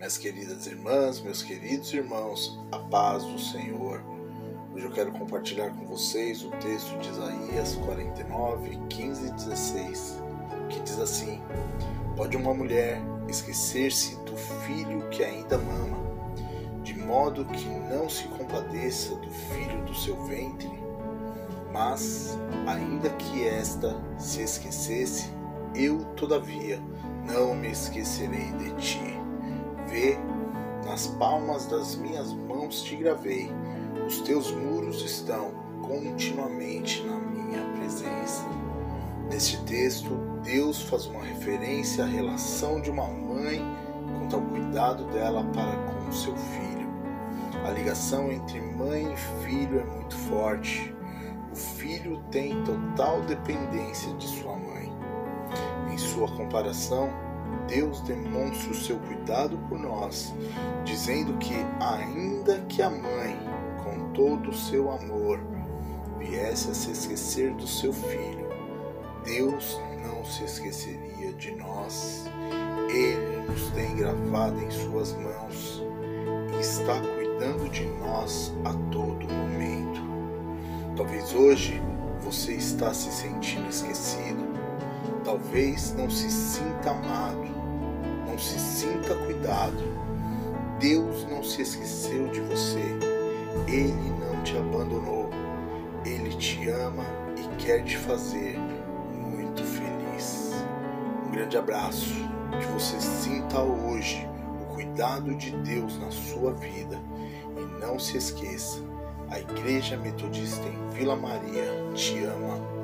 Minhas queridas irmãs, meus queridos irmãos, a paz do Senhor. Hoje eu quero compartilhar com vocês o texto de Isaías 49, 15 e 16, que diz assim: Pode uma mulher esquecer-se do filho que ainda mama, de modo que não se compadeça do filho do seu ventre? Mas, ainda que esta se esquecesse, eu, todavia, não me esquecerei de ti. Vê, nas palmas das minhas mãos te gravei, os teus muros estão continuamente na minha presença. Neste texto, Deus faz uma referência à relação de uma mãe quanto ao cuidado dela para com seu filho. A ligação entre mãe e filho é muito forte. O filho tem total dependência de sua mãe. Em sua comparação, Deus demonstra o seu cuidado por nós, dizendo que, ainda que a mãe, com todo o seu amor, viesse a se esquecer do seu filho, Deus não se esqueceria de nós. Ele nos tem gravado em suas mãos e está cuidando de nós a todo momento. Talvez hoje você está se sentindo esquecido, talvez não se sinta amado, não se sinta cuidado. Deus não se esqueceu de você, Ele não te abandonou, Ele te ama e quer te fazer muito feliz. Um grande abraço, que você sinta hoje o cuidado de Deus na sua vida e não se esqueça a Igreja Metodista em Vila Maria te ama